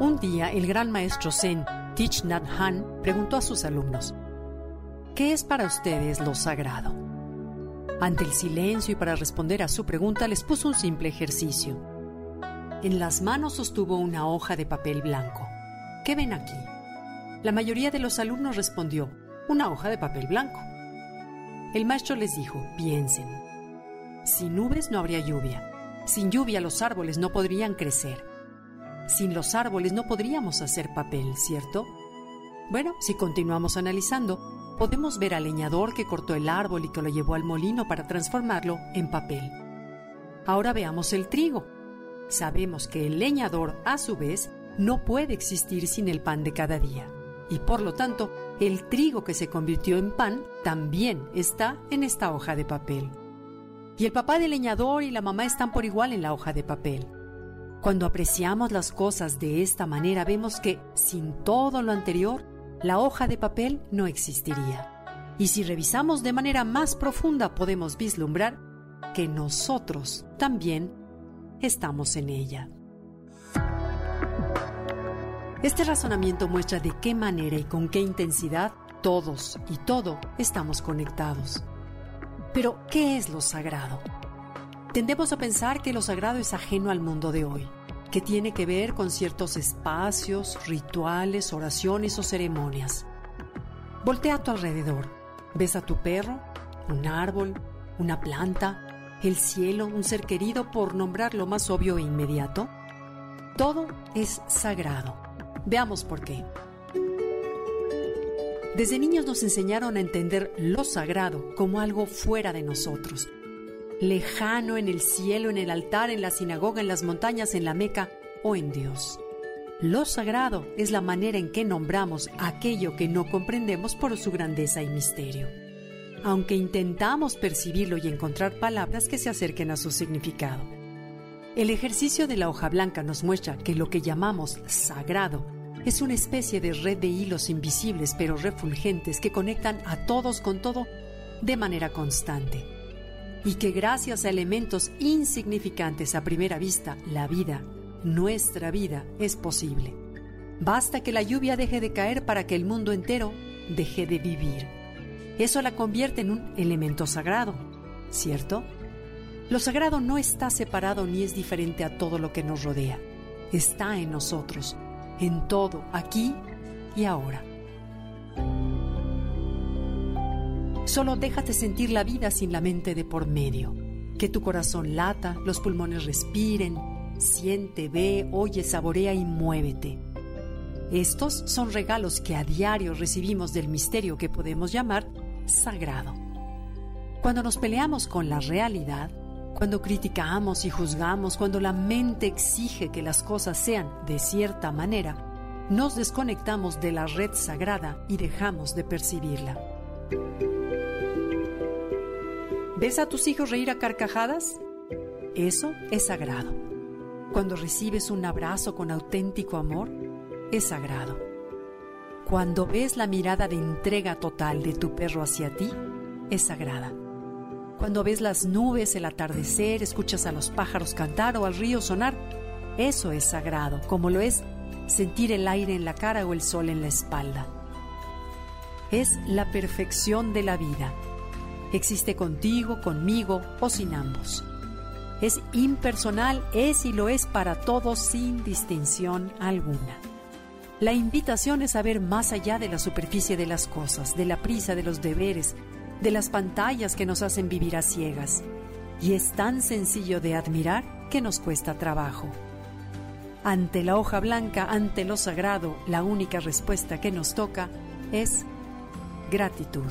Un día, el gran maestro Zen, Thich Nhat Hanh, preguntó a sus alumnos, ¿qué es para ustedes lo sagrado? Ante el silencio y para responder a su pregunta les puso un simple ejercicio. En las manos sostuvo una hoja de papel blanco. ¿Qué ven aquí? La mayoría de los alumnos respondió, una hoja de papel blanco. El maestro les dijo, piensen. Sin nubes no habría lluvia. Sin lluvia los árboles no podrían crecer. Sin los árboles no podríamos hacer papel, ¿cierto? Bueno, si continuamos analizando, podemos ver al leñador que cortó el árbol y que lo llevó al molino para transformarlo en papel. Ahora veamos el trigo. Sabemos que el leñador, a su vez, no puede existir sin el pan de cada día. Y por lo tanto, el trigo que se convirtió en pan también está en esta hoja de papel. Y el papá del leñador y la mamá están por igual en la hoja de papel. Cuando apreciamos las cosas de esta manera vemos que, sin todo lo anterior, la hoja de papel no existiría. Y si revisamos de manera más profunda podemos vislumbrar que nosotros también estamos en ella. Este razonamiento muestra de qué manera y con qué intensidad todos y todo estamos conectados. Pero, ¿qué es lo sagrado? Tendemos a pensar que lo sagrado es ajeno al mundo de hoy, que tiene que ver con ciertos espacios, rituales, oraciones o ceremonias. Voltea a tu alrededor. ¿Ves a tu perro? ¿Un árbol? ¿Una planta? ¿El cielo? ¿Un ser querido por nombrar lo más obvio e inmediato? Todo es sagrado. Veamos por qué. Desde niños nos enseñaron a entender lo sagrado como algo fuera de nosotros, lejano en el cielo, en el altar, en la sinagoga, en las montañas, en la Meca o en Dios. Lo sagrado es la manera en que nombramos aquello que no comprendemos por su grandeza y misterio, aunque intentamos percibirlo y encontrar palabras que se acerquen a su significado. El ejercicio de la hoja blanca nos muestra que lo que llamamos sagrado es una especie de red de hilos invisibles pero refulgentes que conectan a todos con todo de manera constante y que gracias a elementos insignificantes a primera vista, la vida, nuestra vida, es posible. Basta que la lluvia deje de caer para que el mundo entero deje de vivir. Eso la convierte en un elemento sagrado, ¿cierto? Lo sagrado no está separado ni es diferente a todo lo que nos rodea. Está en nosotros, en todo, aquí y ahora. Solo déjate sentir la vida sin la mente de por medio. Que tu corazón lata, los pulmones respiren, siente, ve, oye, saborea y muévete. Estos son regalos que a diario recibimos del misterio que podemos llamar sagrado. Cuando nos peleamos con la realidad, cuando criticamos y juzgamos, cuando la mente exige que las cosas sean de cierta manera, nos desconectamos de la red sagrada y dejamos de percibirla. ¿Ves a tus hijos reír a carcajadas? Eso es sagrado. Cuando recibes un abrazo con auténtico amor, es sagrado. Cuando ves la mirada de entrega total de tu perro hacia ti, es sagrada. Cuando ves las nubes, el atardecer, escuchas a los pájaros cantar o al río sonar, eso es sagrado, como lo es sentir el aire en la cara o el sol en la espalda. Es la perfección de la vida Existe contigo, conmigo o sin ambos. Es impersonal, es y lo es para todos sin distinción alguna. La invitación es a ver más allá de la superficie de las cosas, de la prisa de los deberes, de las pantallas que nos hacen vivir a ciegas. Y es tan sencillo de admirar que nos cuesta trabajo. Ante la hoja blanca, ante lo sagrado, la única respuesta que nos toca es gratitud.